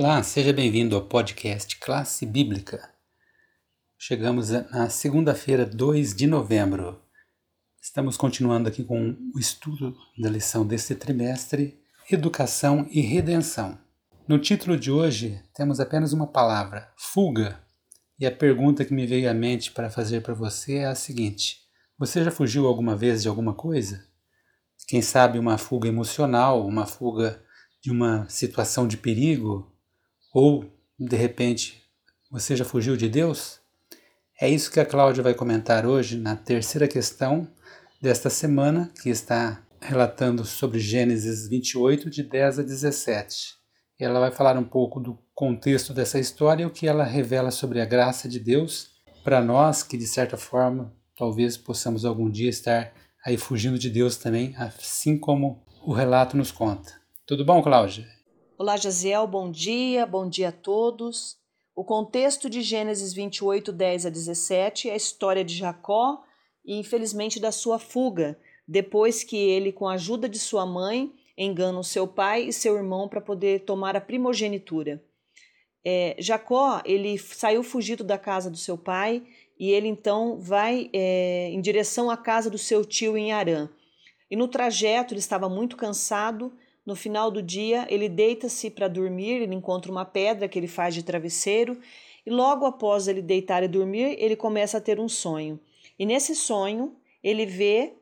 Olá, seja bem-vindo ao podcast Classe Bíblica. Chegamos na segunda-feira, 2 de novembro. Estamos continuando aqui com o estudo da lição deste trimestre, Educação e Redenção. No título de hoje, temos apenas uma palavra, fuga. E a pergunta que me veio à mente para fazer para você é a seguinte: Você já fugiu alguma vez de alguma coisa? Quem sabe uma fuga emocional, uma fuga de uma situação de perigo, ou, de repente, você já fugiu de Deus? É isso que a Cláudia vai comentar hoje na terceira questão desta semana, que está relatando sobre Gênesis 28, de 10 a 17. E ela vai falar um pouco do contexto dessa história e o que ela revela sobre a graça de Deus para nós, que de certa forma talvez possamos algum dia estar aí fugindo de Deus também, assim como o relato nos conta. Tudo bom, Cláudia? Olá, Jaziel, bom dia, bom dia a todos. O contexto de Gênesis 28, 10 a 17 é a história de Jacó e, infelizmente, da sua fuga, depois que ele, com a ajuda de sua mãe, engana o seu pai e seu irmão para poder tomar a primogenitura. É, Jacó ele saiu fugido da casa do seu pai e ele então vai é, em direção à casa do seu tio em Arã. E no trajeto ele estava muito cansado no final do dia, ele deita-se para dormir, ele encontra uma pedra que ele faz de travesseiro, e logo após ele deitar e dormir, ele começa a ter um sonho. E nesse sonho, ele vê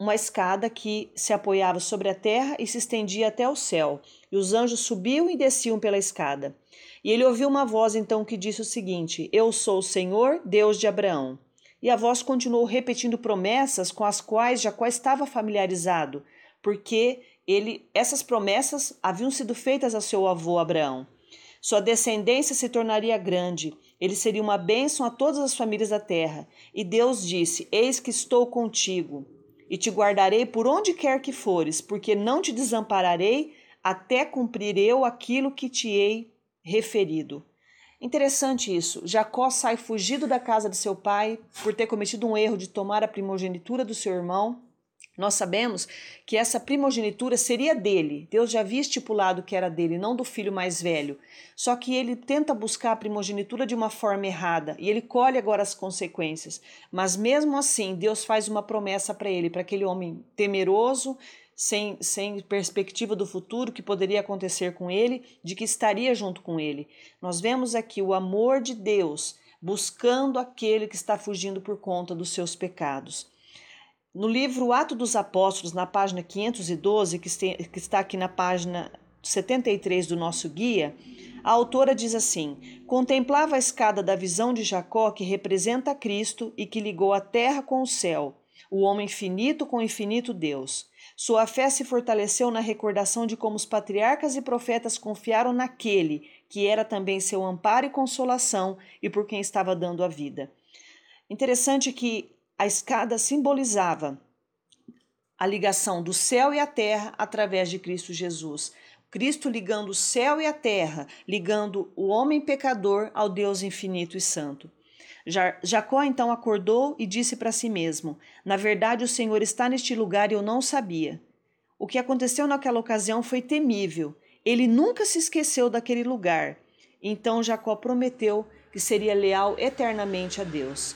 uma escada que se apoiava sobre a terra e se estendia até o céu, e os anjos subiam e desciam pela escada. E ele ouviu uma voz então que disse o seguinte: Eu sou o Senhor, Deus de Abraão. E a voz continuou repetindo promessas com as quais Jacó estava familiarizado, porque ele, essas promessas haviam sido feitas a seu avô Abraão. Sua descendência se tornaria grande, ele seria uma bênção a todas as famílias da terra. E Deus disse: Eis que estou contigo, e te guardarei por onde quer que fores, porque não te desampararei até cumprir eu aquilo que te hei referido. Interessante isso. Jacó sai fugido da casa de seu pai por ter cometido um erro de tomar a primogenitura do seu irmão nós sabemos que essa primogenitura seria dele. Deus já havia estipulado que era dele, não do filho mais velho. Só que ele tenta buscar a primogenitura de uma forma errada e ele colhe agora as consequências. Mas mesmo assim, Deus faz uma promessa para ele, para aquele homem temeroso, sem, sem perspectiva do futuro que poderia acontecer com ele, de que estaria junto com ele. Nós vemos aqui o amor de Deus buscando aquele que está fugindo por conta dos seus pecados. No livro Ato dos Apóstolos, na página 512, que está aqui na página 73 do nosso guia, a autora diz assim: Contemplava a escada da visão de Jacó, que representa Cristo e que ligou a terra com o céu, o homem finito com o infinito Deus. Sua fé se fortaleceu na recordação de como os patriarcas e profetas confiaram naquele que era também seu amparo e consolação e por quem estava dando a vida. Interessante que a escada simbolizava a ligação do céu e a terra através de Cristo Jesus. Cristo ligando o céu e a terra, ligando o homem pecador ao Deus infinito e santo. Jacó então acordou e disse para si mesmo: Na verdade, o Senhor está neste lugar e eu não sabia. O que aconteceu naquela ocasião foi temível. Ele nunca se esqueceu daquele lugar. Então Jacó prometeu que seria leal eternamente a Deus.